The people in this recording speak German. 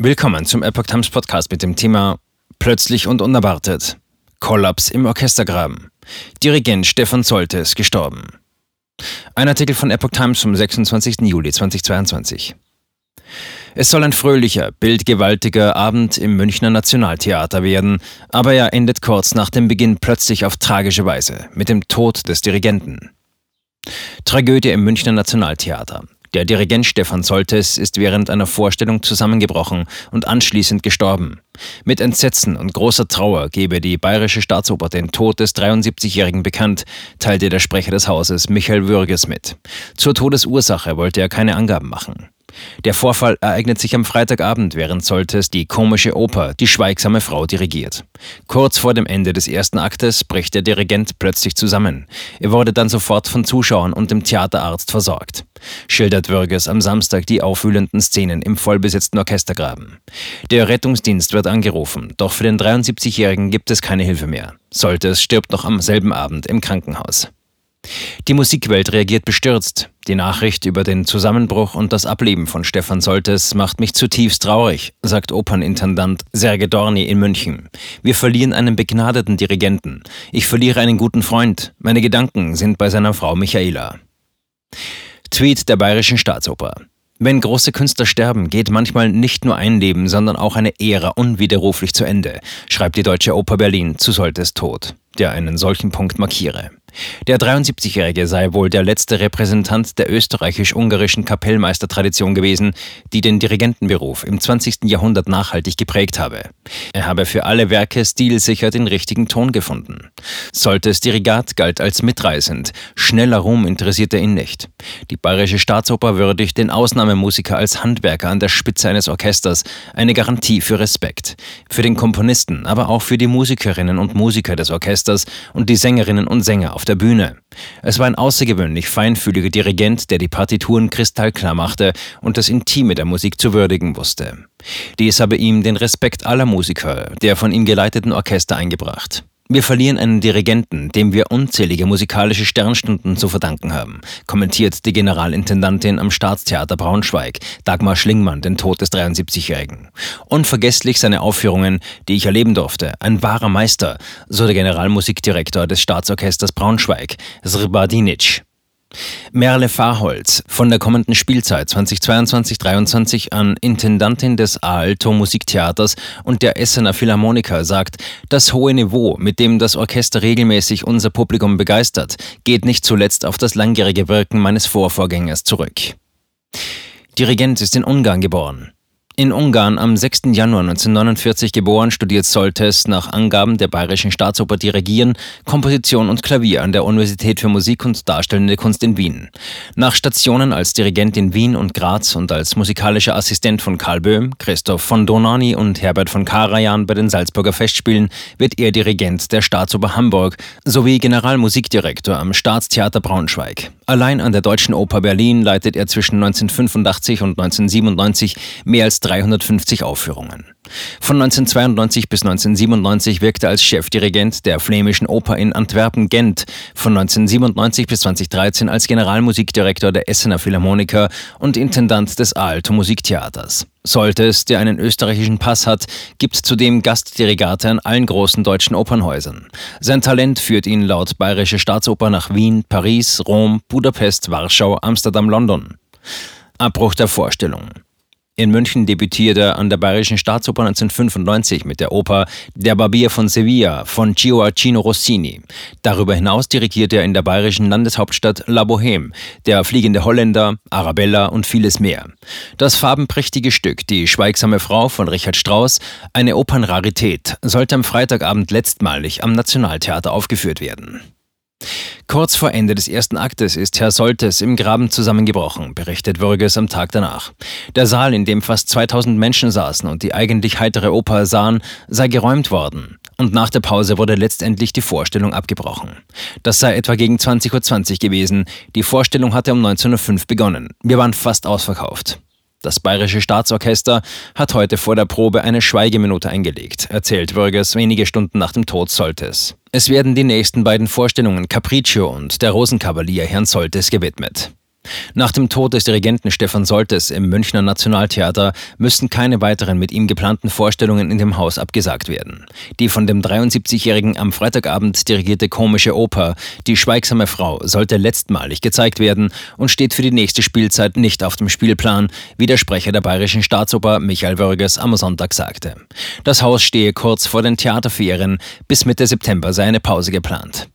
Willkommen zum Epoch Times Podcast mit dem Thema Plötzlich und unerwartet. Kollaps im Orchestergraben. Dirigent Stefan Soltes gestorben. Ein Artikel von Epoch Times vom 26. Juli 2022. Es soll ein fröhlicher, bildgewaltiger Abend im Münchner Nationaltheater werden, aber er endet kurz nach dem Beginn plötzlich auf tragische Weise mit dem Tod des Dirigenten. Tragödie im Münchner Nationaltheater. Der Dirigent Stefan Soltes ist während einer Vorstellung zusammengebrochen und anschließend gestorben. Mit Entsetzen und großer Trauer gebe die Bayerische Staatsoper den Tod des 73-Jährigen bekannt, teilte der Sprecher des Hauses Michael Würges mit. Zur Todesursache wollte er keine Angaben machen. Der Vorfall ereignet sich am Freitagabend, während Soltes die komische Oper Die schweigsame Frau dirigiert. Kurz vor dem Ende des ersten Aktes bricht der Dirigent plötzlich zusammen. Er wurde dann sofort von Zuschauern und dem Theaterarzt versorgt. Schildert Würges am Samstag die aufwühlenden Szenen im vollbesetzten Orchestergraben. Der Rettungsdienst wird angerufen, doch für den 73-Jährigen gibt es keine Hilfe mehr. Soltes stirbt noch am selben Abend im Krankenhaus. Die Musikwelt reagiert bestürzt. Die Nachricht über den Zusammenbruch und das Ableben von Stefan Soltes macht mich zutiefst traurig, sagt Opernintendant Serge Dorni in München. Wir verlieren einen begnadeten Dirigenten. Ich verliere einen guten Freund. Meine Gedanken sind bei seiner Frau Michaela. Tweet der Bayerischen Staatsoper. Wenn große Künstler sterben, geht manchmal nicht nur ein Leben, sondern auch eine Ära unwiderruflich zu Ende, schreibt die Deutsche Oper Berlin zu Soltes Tod, der einen solchen Punkt markiere. Der 73-Jährige sei wohl der letzte Repräsentant der österreichisch-ungarischen Kapellmeistertradition gewesen, die den Dirigentenberuf im 20. Jahrhundert nachhaltig geprägt habe. Er habe für alle Werke stilsicher den richtigen Ton gefunden. Soltes Dirigat galt als mitreißend, schneller Ruhm interessierte ihn nicht. Die Bayerische Staatsoper würdigt den Ausnahmemusiker als Handwerker an der Spitze eines Orchesters, eine Garantie für Respekt. Für den Komponisten, aber auch für die Musikerinnen und Musiker des Orchesters und die Sängerinnen und Sänger auf der Bühne. Es war ein außergewöhnlich feinfühliger Dirigent, der die Partituren kristallklar machte und das Intime der Musik zu würdigen wusste. Dies habe ihm den Respekt aller Musiker der von ihm geleiteten Orchester eingebracht. Wir verlieren einen Dirigenten, dem wir unzählige musikalische Sternstunden zu verdanken haben, kommentiert die Generalintendantin am Staatstheater Braunschweig, Dagmar Schlingmann, den Tod des 73-Jährigen. Unvergesslich seine Aufführungen, die ich erleben durfte. Ein wahrer Meister, so der Generalmusikdirektor des Staatsorchesters Braunschweig, Srbadinic. Merle Fahrholz von der kommenden Spielzeit 2022-23 an Intendantin des Aalto Musiktheaters und der Essener Philharmoniker sagt, das hohe Niveau, mit dem das Orchester regelmäßig unser Publikum begeistert, geht nicht zuletzt auf das langjährige Wirken meines Vorvorgängers zurück. Dirigent ist in Ungarn geboren. In Ungarn am 6. Januar 1949 geboren, studiert Soltes nach Angaben der Bayerischen Staatsoper Dirigieren, Komposition und Klavier an der Universität für Musik und Darstellende Kunst in Wien. Nach Stationen als Dirigent in Wien und Graz und als musikalischer Assistent von Karl Böhm, Christoph von Donani und Herbert von Karajan bei den Salzburger Festspielen wird er Dirigent der Staatsoper Hamburg sowie Generalmusikdirektor am Staatstheater Braunschweig. Allein an der Deutschen Oper Berlin leitet er zwischen 1985 und 1997 mehr als 350 Aufführungen. Von 1992 bis 1997 wirkte er als Chefdirigent der Flämischen Oper in Antwerpen-Gent, von 1997 bis 2013 als Generalmusikdirektor der Essener Philharmoniker und Intendant des Aalto Musiktheaters. Soltes, der einen österreichischen Pass hat, gibt zudem Gastdirigate an allen großen deutschen Opernhäusern. Sein Talent führt ihn laut Bayerische Staatsoper nach Wien, Paris, Rom, Budapest, Warschau, Amsterdam, London. Abbruch der Vorstellung. In München debütierte er an der Bayerischen Staatsoper 1995 mit der Oper Der Barbier von Sevilla von Gioacchino Rossini. Darüber hinaus dirigierte er in der bayerischen Landeshauptstadt La Bohème, Der fliegende Holländer, Arabella und vieles mehr. Das farbenprächtige Stück Die schweigsame Frau von Richard Strauss, eine Opernrarität, sollte am Freitagabend letztmalig am Nationaltheater aufgeführt werden. Kurz vor Ende des ersten Aktes ist Herr Soltes im Graben zusammengebrochen, berichtet Würges am Tag danach. Der Saal, in dem fast 2000 Menschen saßen und die eigentlich heitere Oper sahen, sei geräumt worden. Und nach der Pause wurde letztendlich die Vorstellung abgebrochen. Das sei etwa gegen 20.20 Uhr gewesen. Die Vorstellung hatte um 19.05 Uhr begonnen. Wir waren fast ausverkauft. Das Bayerische Staatsorchester hat heute vor der Probe eine Schweigeminute eingelegt, erzählt Würgers wenige Stunden nach dem Tod Soltes. Es werden die nächsten beiden Vorstellungen Capriccio und Der Rosenkavalier Herrn Soltes gewidmet. Nach dem Tod des Dirigenten Stefan Soltes im Münchner Nationaltheater müssten keine weiteren mit ihm geplanten Vorstellungen in dem Haus abgesagt werden. Die von dem 73-Jährigen am Freitagabend dirigierte komische Oper Die schweigsame Frau sollte letztmalig gezeigt werden und steht für die nächste Spielzeit nicht auf dem Spielplan, wie der Sprecher der Bayerischen Staatsoper Michael Wörges am Sonntag sagte. Das Haus stehe kurz vor den Theaterferien, bis Mitte September sei eine Pause geplant.